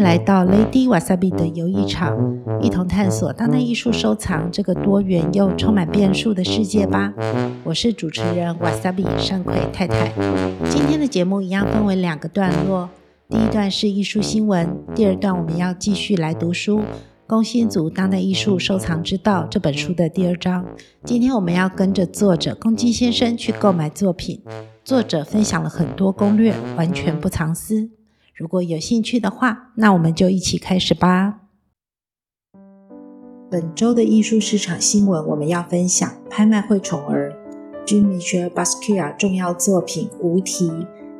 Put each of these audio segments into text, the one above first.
迎来到 Lady Wasabi 的游艺场，一同探索当代艺术收藏这个多元又充满变数的世界吧。我是主持人 Wasabi 尚葵太太。今天的节目一样分为两个段落，第一段是艺术新闻，第二段我们要继续来读书《工薪族当代艺术收藏之道》这本书的第二章。今天我们要跟着作者宫津先生去购买作品，作者分享了很多攻略，完全不藏私。如果有兴趣的话，那我们就一起开始吧。本周的艺术市场新闻，我们要分享拍卖会宠儿 Jean-Michel Basquiat 重要作品《无题》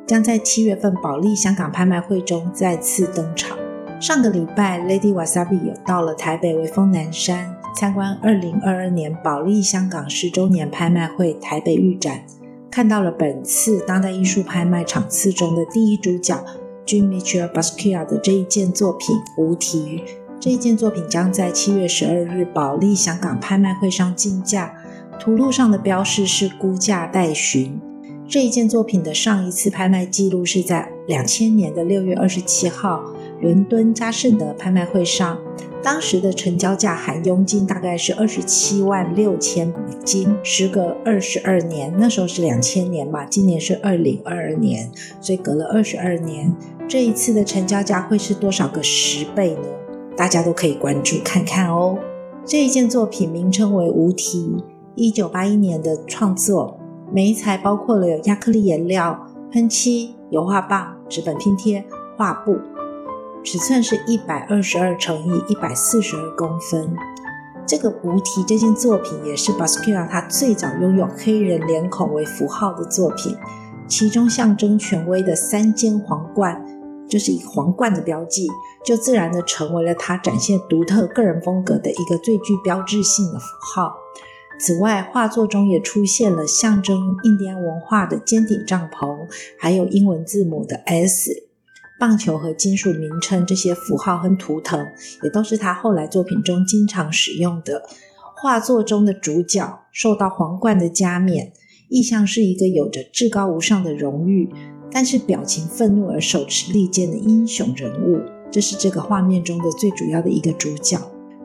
将在七月份保利香港拍卖会中再次登场。上个礼拜，Lady Wasabi 有到了台北微风南山参观二零二二年保利香港十周年拍卖会台北预展，看到了本次当代艺术拍卖场次中的第一主角。Jean-Michel Basquiat 的这一件作品《无题》，这一件作品将在七月十二日保利香港拍卖会上竞价，图录上的标示是估价待询。这一件作品的上一次拍卖记录是在两千年的六月二十七号，伦敦嘉盛的拍卖会上。当时的成交价含佣金大概是二十七万六千美金，时隔二十二年，那时候是两千年嘛，今年是二零二二年，所以隔了二十二年，这一次的成交价会是多少个十倍呢？大家都可以关注看看哦。这一件作品名称为《无题》，一九八一年的创作，媒材包括了有亚克力颜料、喷漆、油画棒、纸本拼贴、画布。尺寸是一百二十二乘以一百四十二公分。这个无题这件作品也是 b a s q u i a 他最早拥有黑人脸孔为符号的作品，其中象征权威的三尖皇冠，就是以皇冠的标记，就自然的成为了他展现独特个人风格的一个最具标志性的符号。此外，画作中也出现了象征印第安文化的尖顶帐篷，还有英文字母的 S。棒球和金属名称这些符号和图腾，也都是他后来作品中经常使用的。画作中的主角受到皇冠的加冕，意象是一个有着至高无上的荣誉，但是表情愤怒而手持利剑的英雄人物。这是这个画面中的最主要的一个主角。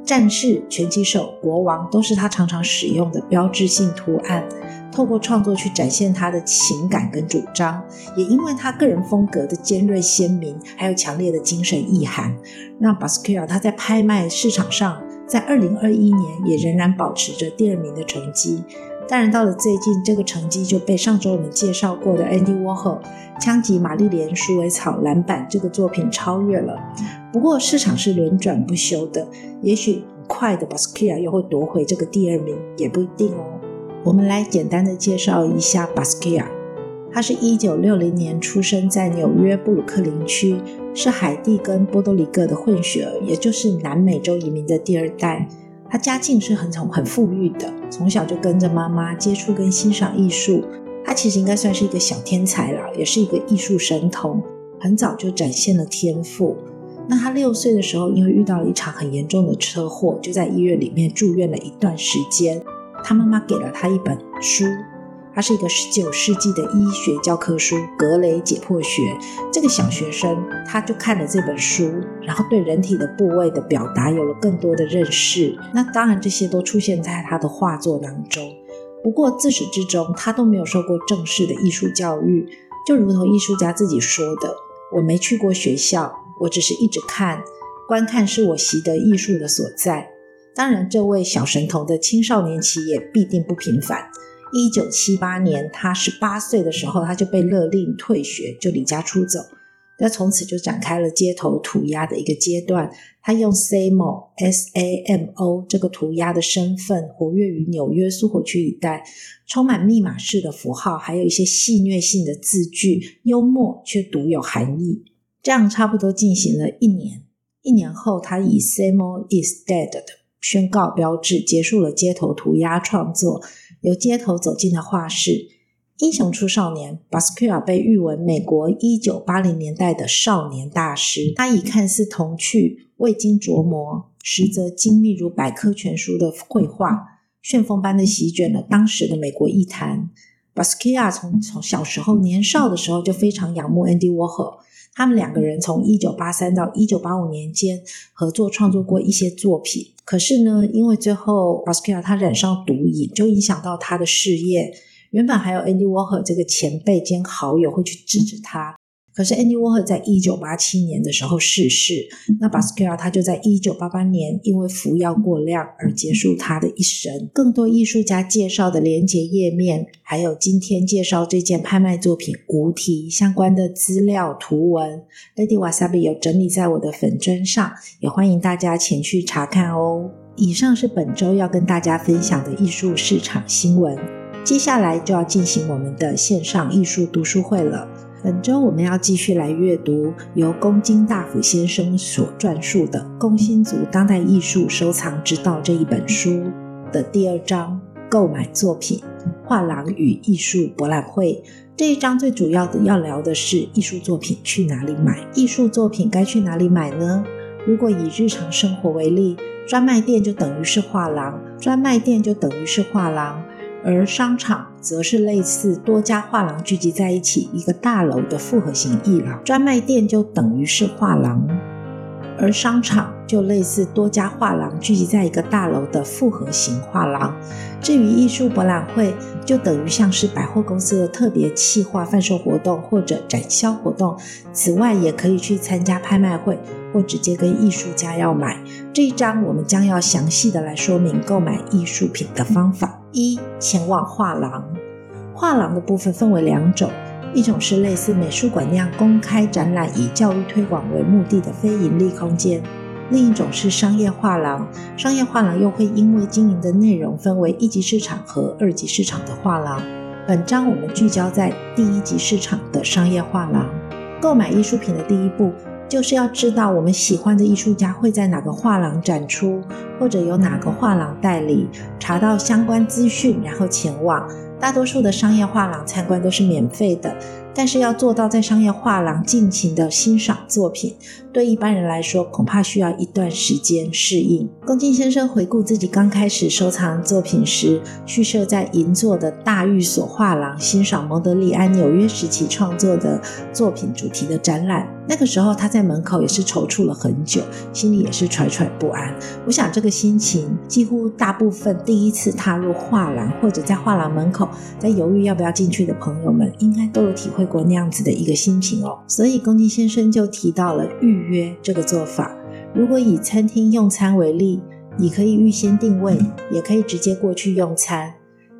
战士、拳击手、国王都是他常常使用的标志性图案。透过创作去展现他的情感跟主张，也因为他个人风格的尖锐鲜明，还有强烈的精神意涵，让 Basquiat 他在拍卖市场上，在二零二一年也仍然保持着第二名的成绩。当然，到了最近，这个成绩就被上周我们介绍过的 Andy Warhol《枪击玛丽莲鼠尾草蓝版》这个作品超越了。不过，市场是轮转不休的，也许很快的 Basquiat 又会夺回这个第二名，也不一定哦。我们来简单的介绍一下巴斯奎亚。他是一九六零年出生在纽约布鲁克林区，是海地跟波多黎各的混血儿，也就是南美洲移民的第二代。他家境是很从很富裕的，从小就跟着妈妈接触跟欣赏艺术。他其实应该算是一个小天才了，也是一个艺术神童，很早就展现了天赋。那他六岁的时候，因为遇到了一场很严重的车祸，就在医院里面住院了一段时间。他妈妈给了他一本书，它是一个十九世纪的医学教科书《格雷解剖学》。这个小学生他就看了这本书，然后对人体的部位的表达有了更多的认识。那当然，这些都出现在他的画作当中。不过自始至终，他都没有受过正式的艺术教育。就如同艺术家自己说的：“我没去过学校，我只是一直看，观看是我习得艺术的所在。”当然，这位小神童的青少年期也必定不平凡。一九七八年，他十八岁的时候，他就被勒令退学，就离家出走。那从此就展开了街头涂鸦的一个阶段。他用 Samo S A M O 这个涂鸦的身份，活跃于纽约苏活区一带，充满密码式的符号，还有一些戏谑性的字句，幽默却独有含义。这样差不多进行了一年。一年后，他以 Samo is dead 的宣告标志，结束了街头涂鸦创作，由街头走进了画室。英雄出少年，巴斯奎亚被誉为美国一九八零年代的少年大师。他以看似童趣、未经琢磨，实则精密如百科全书的绘画，旋风般的席卷了当时的美国艺坛。Basquiat 从从小时候年少的时候就非常仰慕 Andy Warhol，他们两个人从一九八三到一九八五年间合作创作过一些作品。可是呢，因为最后 Basquiat 他染上毒瘾，就影响到他的事业。原本还有 Andy Warhol 这个前辈兼好友会去制止他。可是 Andy Warhol 在一九八七年的时候逝世，那 Basquiat 他就在一九八八年因为服药过量而结束他的一生。更多艺术家介绍的连接页面，还有今天介绍这件拍卖作品无题相关的资料图文，Lady Wasabi 有整理在我的粉砖上，也欢迎大家前去查看哦。以上是本周要跟大家分享的艺术市场新闻，接下来就要进行我们的线上艺术读书会了。本周我们要继续来阅读由宫津大辅先生所撰述的《工薪族当代艺术收藏之道》这一本书的第二章“购买作品：画廊与艺术博览会”。这一章最主要的要聊的是艺术作品去哪里买？艺术作品该去哪里买呢？如果以日常生活为例，专卖店就等于是画廊，专卖店就等于是画廊。而商场则是类似多家画廊聚集在一起一个大楼的复合型艺廊，专卖店就等于是画廊，而商场就类似多家画廊聚集在一个大楼的复合型画廊。至于艺术博览会，就等于像是百货公司的特别企划贩售活动或者展销活动。此外，也可以去参加拍卖会或直接跟艺术家要买。这一章我们将要详细的来说明购买艺术品的方法。一、前往画廊。画廊的部分分为两种，一种是类似美术馆那样公开展览、以教育推广为目的的非营利空间；另一种是商业画廊。商业画廊又会因为经营的内容分为一级市场和二级市场的画廊。本章我们聚焦在第一级市场的商业画廊。购买艺术品的第一步，就是要知道我们喜欢的艺术家会在哪个画廊展出，或者由哪个画廊代理，查到相关资讯，然后前往。大多数的商业画廊参观都是免费的。但是要做到在商业画廊尽情的欣赏作品，对一般人来说恐怕需要一段时间适应。宫津先生回顾自己刚开始收藏作品时，去设在银座的大寓所画廊欣赏蒙德里安纽约时期创作的作品主题的展览。那个时候他在门口也是踌躇了很久，心里也是惴惴不安。我想这个心情几乎大部分第一次踏入画廊或者在画廊门口在犹豫要不要进去的朋友们，应该都有体会过那样子的一个心情哦，所以宫津先生就提到了预约这个做法。如果以餐厅用餐为例，你可以预先订位，也可以直接过去用餐。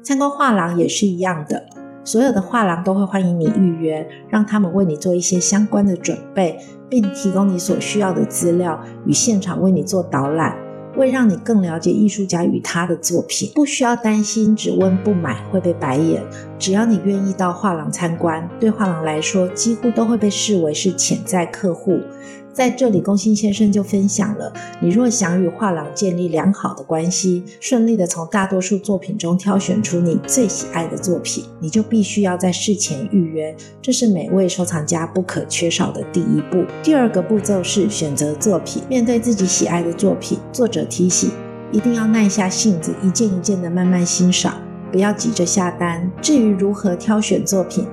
参观画廊也是一样的，所有的画廊都会欢迎你预约，让他们为你做一些相关的准备，并提供你所需要的资料，与现场为你做导览。为让你更了解艺术家与他的作品，不需要担心只问不买会被白眼。只要你愿意到画廊参观，对画廊来说几乎都会被视为是潜在客户。在这里，宫津先生就分享了：你若想与画廊建立良好的关系，顺利的从大多数作品中挑选出你最喜爱的作品，你就必须要在事前预约，这是每位收藏家不可缺少的第一步。第二个步骤是选择作品。面对自己喜爱的作品，作者提醒，一定要耐下性子，一件一件的慢慢欣赏，不要急着下单。至于如何挑选作品，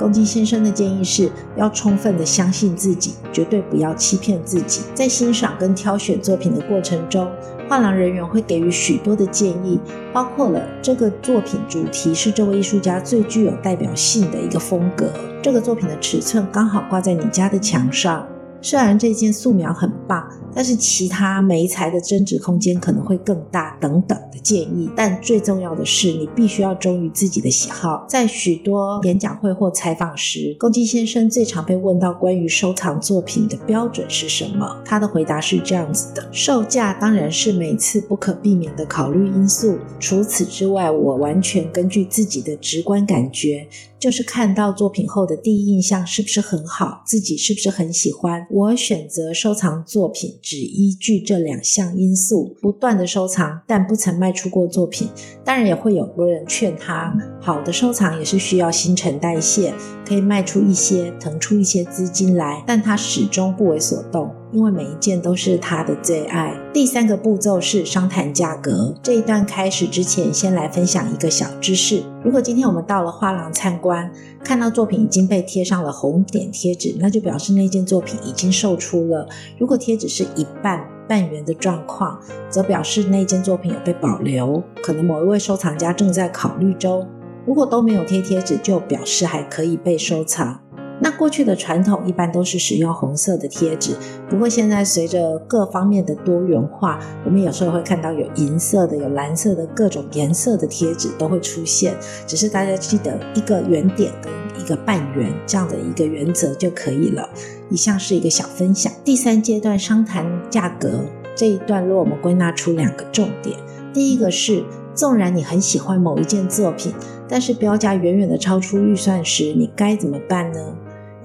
宫津先生的建议是要充分的相信自己，绝对不要欺骗自己。在欣赏跟挑选作品的过程中，画廊人员会给予许多的建议，包括了这个作品主题是这位艺术家最具有代表性的一个风格，这个作品的尺寸刚好挂在你家的墙上。虽然这件素描很棒，但是其他媒材的增值空间可能会更大，等等的建议。但最重要的是，你必须要忠于自己的喜好。在许多演讲会或采访时，宫津先生最常被问到关于收藏作品的标准是什么？他的回答是这样子的：售价当然是每次不可避免的考虑因素。除此之外，我完全根据自己的直观感觉。就是看到作品后的第一印象是不是很好，自己是不是很喜欢。我选择收藏作品只依据这两项因素，不断的收藏，但不曾卖出过作品。当然也会有多人劝他，好的收藏也是需要新陈代谢，可以卖出一些，腾出一些资金来，但他始终不为所动。因为每一件都是他的最爱。第三个步骤是商谈价格。这一段开始之前，先来分享一个小知识：如果今天我们到了画廊参观，看到作品已经被贴上了红点贴纸，那就表示那件作品已经售出了。如果贴纸是一半半圆的状况，则表示那件作品有被保留，可能某一位收藏家正在考虑中。如果都没有贴贴纸，就表示还可以被收藏。那过去的传统一般都是使用红色的贴纸，不过现在随着各方面的多元化，我们有时候会看到有银色的、有蓝色的各种颜色的贴纸都会出现。只是大家记得一个圆点跟一个半圆这样的一个原则就可以了。以上是一个小分享。第三阶段商谈价格这一段落，我们归纳出两个重点。第一个是，纵然你很喜欢某一件作品，但是标价远远的超出预算时，你该怎么办呢？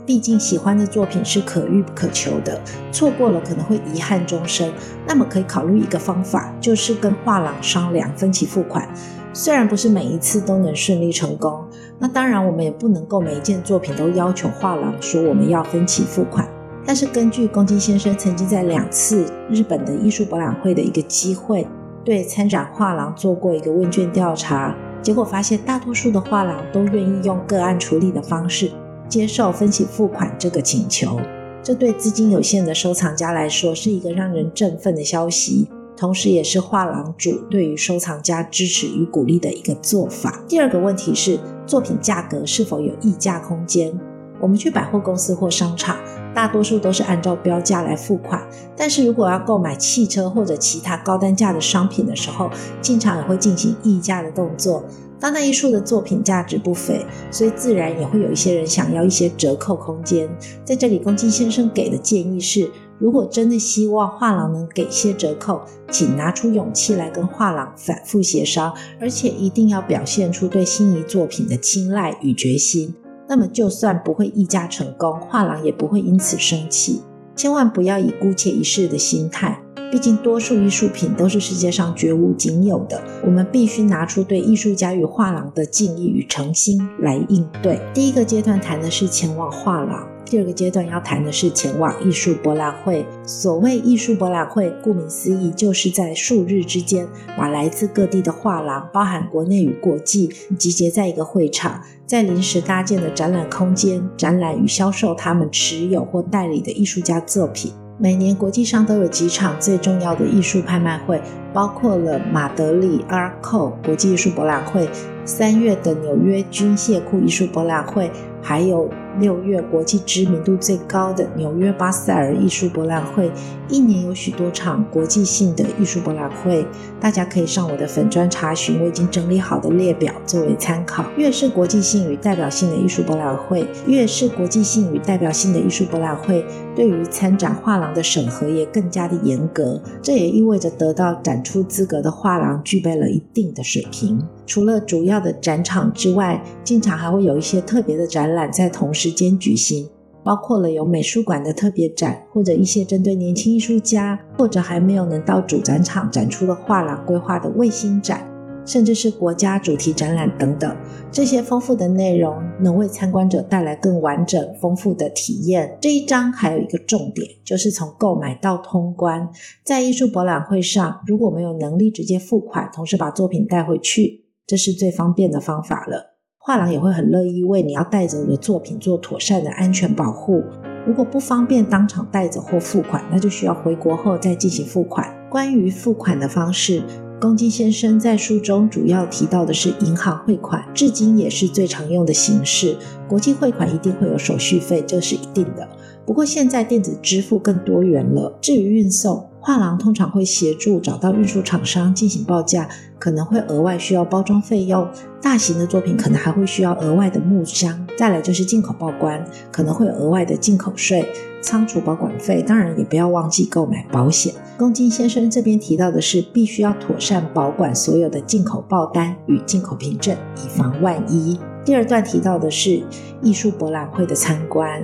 毕竟喜欢的作品是可遇不可求的，错过了可能会遗憾终生。那么可以考虑一个方法，就是跟画廊商量分期付款。虽然不是每一次都能顺利成功，那当然我们也不能够每一件作品都要求画廊说我们要分期付款。但是根据宫津先生曾经在两次日本的艺术博览会的一个机会，对参展画廊做过一个问卷调查，结果发现大多数的画廊都愿意用个案处理的方式。接受分期付款这个请求，这对资金有限的收藏家来说是一个让人振奋的消息，同时也是画廊主对于收藏家支持与鼓励的一个做法。第二个问题是，作品价格是否有溢价空间？我们去百货公司或商场，大多数都是按照标价来付款，但是如果要购买汽车或者其他高单价的商品的时候，经常也会进行议价的动作。当代艺术的作品价值不菲，所以自然也会有一些人想要一些折扣空间。在这里，宫津先生给的建议是：如果真的希望画廊能给些折扣，请拿出勇气来跟画廊反复协商，而且一定要表现出对心仪作品的青睐与决心。那么，就算不会溢价成功，画廊也不会因此生气。千万不要以姑且一试的心态。毕竟，多数艺术品都是世界上绝无仅有的，我们必须拿出对艺术家与画廊的敬意与诚心来应对。第一个阶段谈的是前往画廊。第二个阶段要谈的是前往艺术博览会。所谓艺术博览会，顾名思义，就是在数日之间，把来自各地的画廊，包含国内与国际，集结在一个会场，在临时搭建的展览空间，展览与销售他们持有或代理的艺术家作品。每年国际上都有几场最重要的艺术拍卖会，包括了马德里 Arco 国际艺术博览会，三月的纽约军械库艺术博览会，还有。六月国际知名度最高的纽约巴塞尔艺术博览会，一年有许多场国际性的艺术博览会，大家可以上我的粉专查询，我已经整理好的列表作为参考。越是国际性与代表性的艺术博览会，越是国际性与代表性的艺术博览会，对于参展画廊的审核也更加的严格。这也意味着得到展出资格的画廊具备了一定的水平。除了主要的展场之外，经常还会有一些特别的展览在同时间举行，包括了有美术馆的特别展，或者一些针对年轻艺术家，或者还没有能到主展场展出的画廊规划的卫星展，甚至是国家主题展览等等。这些丰富的内容能为参观者带来更完整、丰富的体验。这一章还有一个重点，就是从购买到通关。在艺术博览会上，如果没有能力直接付款，同时把作品带回去。这是最方便的方法了。画廊也会很乐意为你要带走的作品做妥善的安全保护。如果不方便当场带走或付款，那就需要回国后再进行付款。关于付款的方式，公鸡先生在书中主要提到的是银行汇款，至今也是最常用的形式。国际汇款一定会有手续费，这是一定的。不过现在电子支付更多元了。至于运送，画廊通常会协助找到运输厂商进行报价，可能会额外需要包装费用。大型的作品可能还会需要额外的木箱。再来就是进口报关，可能会有额外的进口税、仓储保管费。当然也不要忘记购买保险。宫津先生这边提到的是，必须要妥善保管所有的进口报单与进口凭证，以防万一。第二段提到的是艺术博览会的参观。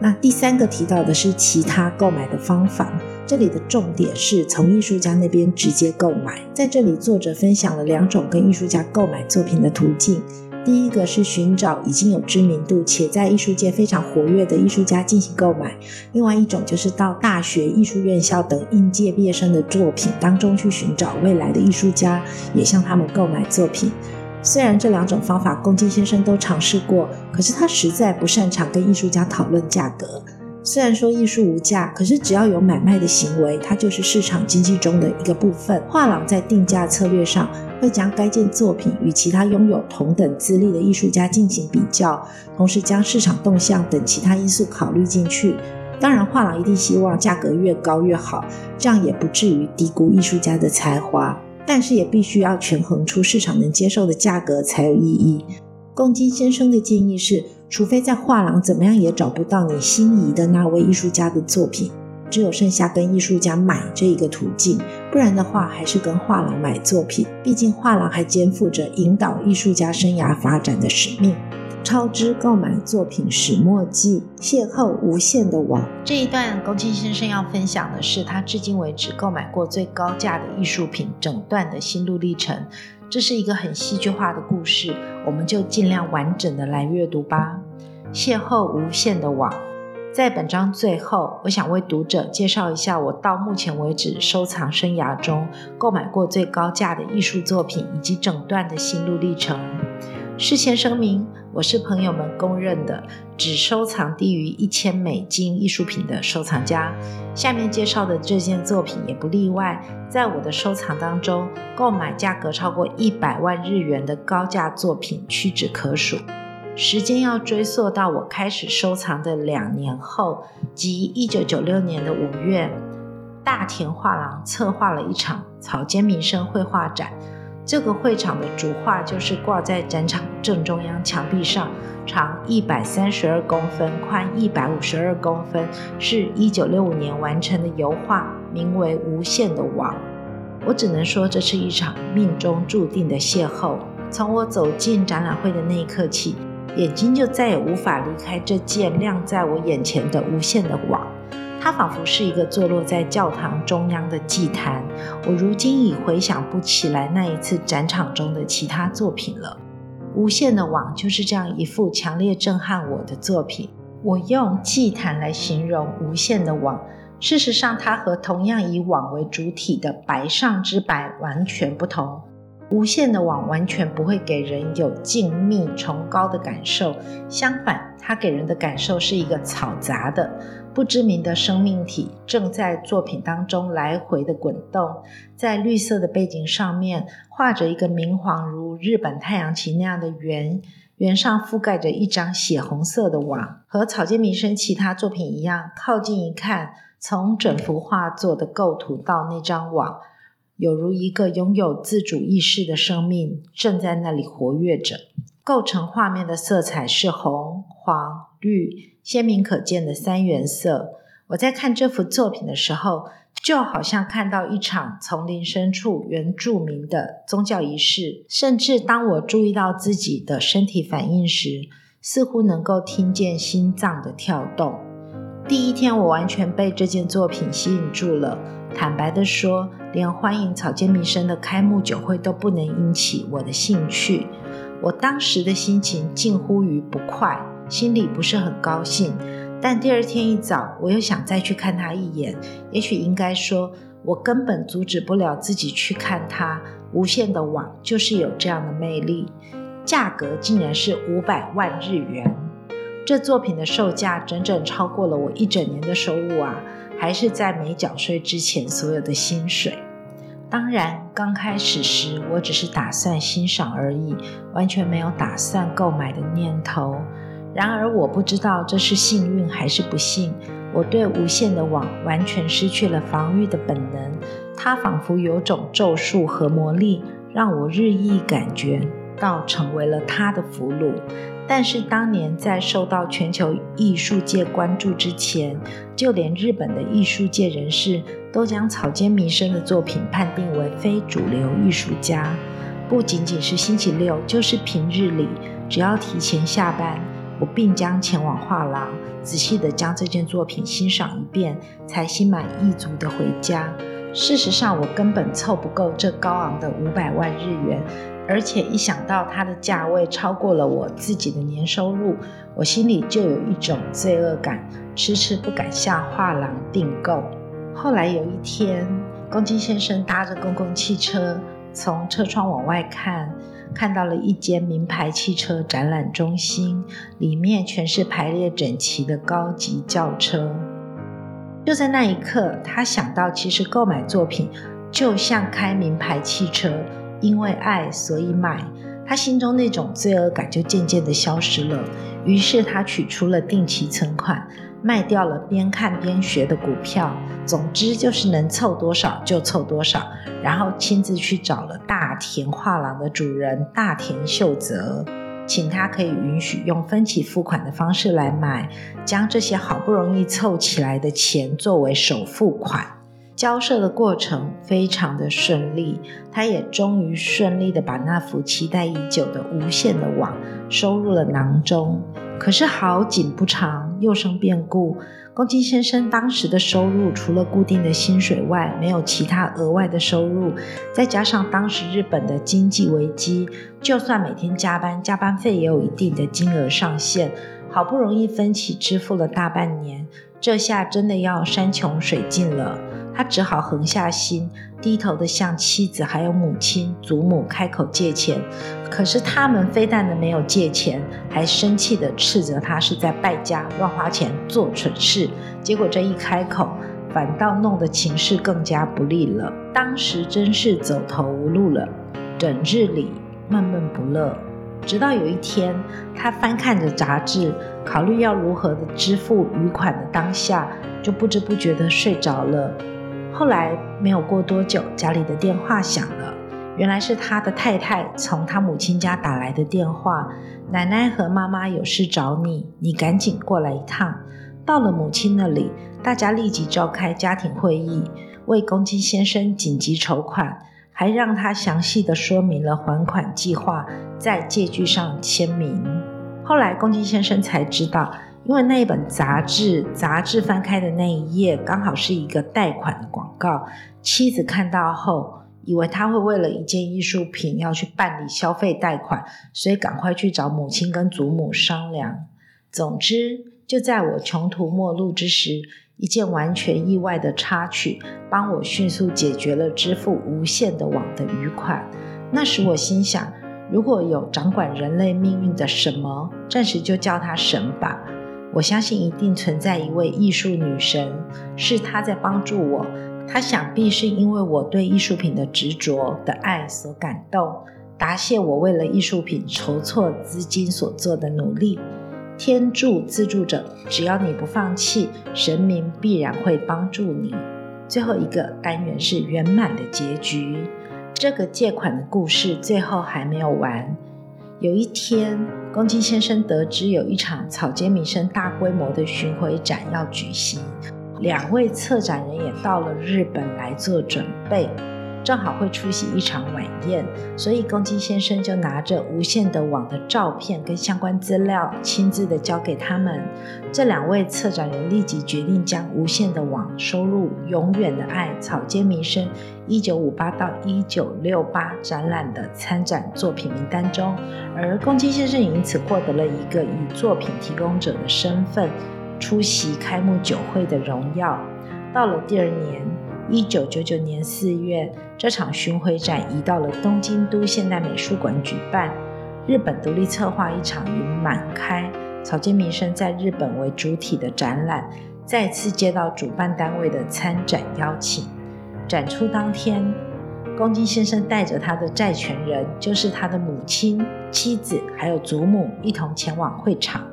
那第三个提到的是其他购买的方法。这里的重点是从艺术家那边直接购买。在这里，作者分享了两种跟艺术家购买作品的途径。第一个是寻找已经有知名度且在艺术界非常活跃的艺术家进行购买；另外一种就是到大学、艺术院校等应届毕业生的作品当中去寻找未来的艺术家，也向他们购买作品。虽然这两种方法宫津先生都尝试过，可是他实在不擅长跟艺术家讨论价格。虽然说艺术无价，可是只要有买卖的行为，它就是市场经济中的一个部分。画廊在定价策略上，会将该件作品与其他拥有同等资历的艺术家进行比较，同时将市场动向等其他因素考虑进去。当然，画廊一定希望价格越高越好，这样也不至于低估艺术家的才华。但是也必须要权衡出市场能接受的价格才有意义。共金先生的建议是。除非在画廊怎么样也找不到你心仪的那位艺术家的作品，只有剩下跟艺术家买这一个途径，不然的话还是跟画廊买作品。毕竟画廊还肩负着引导艺术家生涯发展的使命。超支购买作品始末记，邂逅无限的网。这一段宫津先生要分享的是他至今为止购买过最高价的艺术品整段的心路历程。这是一个很戏剧化的故事，我们就尽量完整的来阅读吧。邂逅无限的网，在本章最后，我想为读者介绍一下我到目前为止收藏生涯中购买过最高价的艺术作品以及整段的心路历程。事先声明，我是朋友们公认的只收藏低于一千美金艺术品的收藏家。下面介绍的这件作品也不例外。在我的收藏当中，购买价格超过一百万日元的高价作品屈指可数。时间要追溯到我开始收藏的两年后，即一九九六年的五月，大田画廊策划了一场草间弥生绘画展。这个会场的主画就是挂在展场正中央墙壁上，长一百三十二公分，宽一百五十二公分，是一九六五年完成的油画，名为《无限的网》。我只能说，这是一场命中注定的邂逅。从我走进展览会的那一刻起，眼睛就再也无法离开这件亮在我眼前的无限的网。它仿佛是一个坐落在教堂中央的祭坛。我如今已回想不起来那一次展场中的其他作品了。无限的网就是这样一幅强烈震撼我的作品。我用祭坛来形容无限的网，事实上它和同样以网为主体的白上之白完全不同。无限的网完全不会给人有静谧崇高的感受，相反，它给人的感受是一个嘈杂的、不知名的生命体正在作品当中来回的滚动。在绿色的背景上面画着一个明黄如日本太阳旗那样的圆，圆上覆盖着一张血红色的网。和草间弥生其他作品一样，靠近一看，从整幅画作的构图到那张网。有如一个拥有自主意识的生命正在那里活跃着。构成画面的色彩是红、黄、绿，鲜明可见的三原色。我在看这幅作品的时候，就好像看到一场丛林深处原住民的宗教仪式。甚至当我注意到自己的身体反应时，似乎能够听见心脏的跳动。第一天，我完全被这件作品吸引住了。坦白的说，连欢迎草间弥生的开幕酒会都不能引起我的兴趣。我当时的心情近乎于不快，心里不是很高兴。但第二天一早，我又想再去看他一眼。也许应该说，我根本阻止不了自己去看他。无限的网就是有这样的魅力，价格竟然是五百万日元。这作品的售价整整超过了我一整年的收入啊！还是在没缴税之前所有的薪水。当然，刚开始时我只是打算欣赏而已，完全没有打算购买的念头。然而，我不知道这是幸运还是不幸。我对无限的网完全失去了防御的本能，它仿佛有种咒术和魔力，让我日益感觉到成为了它的俘虏。但是当年在受到全球艺术界关注之前，就连日本的艺术界人士都将草间弥生的作品判定为非主流艺术家。不仅仅是星期六，就是平日里，只要提前下班，我必将前往画廊，仔细地将这件作品欣赏一遍，才心满意足地回家。事实上，我根本凑不够这高昂的五百万日元。而且一想到它的价位超过了我自己的年收入，我心里就有一种罪恶感，迟迟不敢下画廊订购。后来有一天，公鸡先生搭着公共汽车，从车窗往外看，看到了一间名牌汽车展览中心，里面全是排列整齐的高级轿车。就在那一刻，他想到，其实购买作品就像开名牌汽车。因为爱，所以买。他心中那种罪恶感就渐渐的消失了。于是他取出了定期存款，卖掉了边看边学的股票。总之就是能凑多少就凑多少。然后亲自去找了大田画廊的主人大田秀则，请他可以允许用分期付款的方式来买，将这些好不容易凑起来的钱作为首付款。交涉的过程非常的顺利，他也终于顺利的把那幅期待已久的无限的网收入了囊中。可是好景不长，又生变故。公鸡先生当时的收入除了固定的薪水外，没有其他额外的收入。再加上当时日本的经济危机，就算每天加班，加班费也有一定的金额上限。好不容易分期支付了大半年，这下真的要山穷水尽了。他只好横下心，低头的向妻子还有母亲、祖母开口借钱。可是他们非但的没有借钱，还生气地斥责他是在败家、乱花钱、做蠢事。结果这一开口，反倒弄得情势更加不利了。当时真是走投无路了，整日里闷闷不乐。直到有一天，他翻看着杂志，考虑要如何的支付余款的当下，就不知不觉地睡着了。后来没有过多久，家里的电话响了，原来是他的太太从他母亲家打来的电话。奶奶和妈妈有事找你，你赶紧过来一趟。到了母亲那里，大家立即召开家庭会议，为公鸡先生紧急筹款，还让他详细地说明了还款计划，在借据上签名。后来公鸡先生才知道。因为那一本杂志，杂志翻开的那一页刚好是一个贷款的广告。妻子看到后，以为他会为了一件艺术品要去办理消费贷款，所以赶快去找母亲跟祖母商量。总之，就在我穷途末路之时，一件完全意外的插曲，帮我迅速解决了支付无限的网的余款。那时我心想，如果有掌管人类命运的什么，暂时就叫他神吧。我相信一定存在一位艺术女神，是她在帮助我。她想必是因为我对艺术品的执着的爱所感动，答谢我为了艺术品筹措资金所做的努力。天助自助者，只要你不放弃，神明必然会帮助你。最后一个单元是圆满的结局。这个借款的故事最后还没有完。有一天，公鸡先生得知有一场草间弥生大规模的巡回展要举行，两位策展人也到了日本来做准备。正好会出席一场晚宴，所以公鸡先生就拿着无限的网的照片跟相关资料，亲自的交给他们。这两位策展人立即决定将无限的网收入《永远的爱》草间弥生一九五八到一九六八展览的参展作品名单中，而公鸡先生因此获得了一个以作品提供者的身份出席开幕酒会的荣耀。到了第二年。一九九九年四月，这场巡回展移到了东京都现代美术馆举办。日本独立策划一场以满开草间弥生在日本为主体的展览，再次接到主办单位的参展邀请。展出当天，宫津先生带着他的债权人，就是他的母亲、妻子还有祖母，一同前往会场。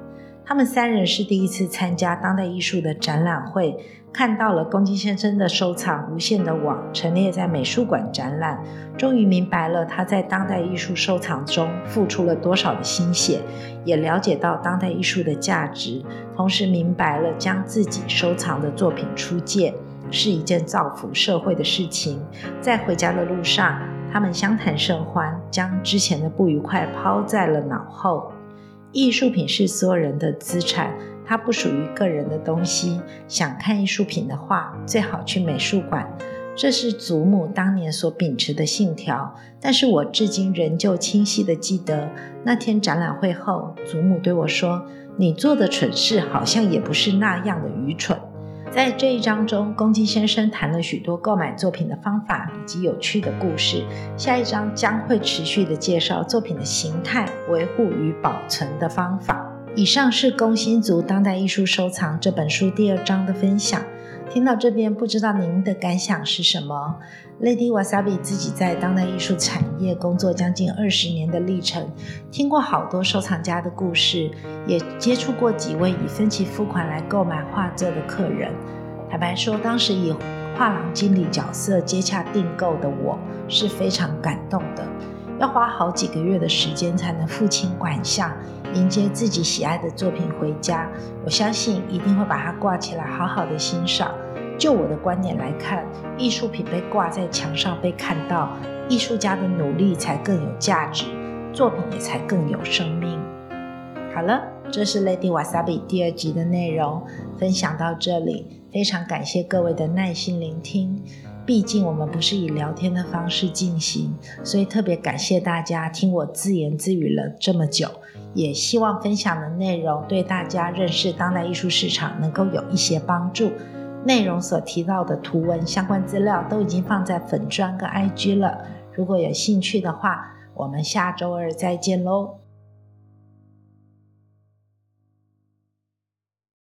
他们三人是第一次参加当代艺术的展览会。看到了宫津先生的收藏无限的网陈列在美术馆展览，终于明白了他在当代艺术收藏中付出了多少的心血，也了解到当代艺术的价值，同时明白了将自己收藏的作品出借是一件造福社会的事情。在回家的路上，他们相谈甚欢，将之前的不愉快抛在了脑后。艺术品是所有人的资产。它不属于个人的东西。想看艺术品的话，最好去美术馆。这是祖母当年所秉持的信条，但是我至今仍旧清晰的记得那天展览会后，祖母对我说：“你做的蠢事好像也不是那样的愚蠢。”在这一章中，宫津先生谈了许多购买作品的方法以及有趣的故事。下一章将会持续的介绍作品的形态、维护与保存的方法。以上是《工薪族当代艺术收藏》这本书第二章的分享。听到这边，不知道您的感想是什么？Lady Wasabi 自己在当代艺术产业工作将近二十年的历程，听过好多收藏家的故事，也接触过几位以分期付款来购买画作的客人。坦白说，当时以画廊经理角色接洽订购的我是非常感动的。要花好几个月的时间才能付清款项，迎接自己喜爱的作品回家。我相信一定会把它挂起来，好好的欣赏。就我的观点来看，艺术品被挂在墙上被看到，艺术家的努力才更有价值，作品也才更有生命。好了，这是 Lady Wasabi 第二集的内容，分享到这里，非常感谢各位的耐心聆听。毕竟我们不是以聊天的方式进行，所以特别感谢大家听我自言自语了这么久，也希望分享的内容对大家认识当代艺术市场能够有一些帮助。内容所提到的图文相关资料都已经放在粉砖跟 IG 了，如果有兴趣的话，我们下周二再见喽。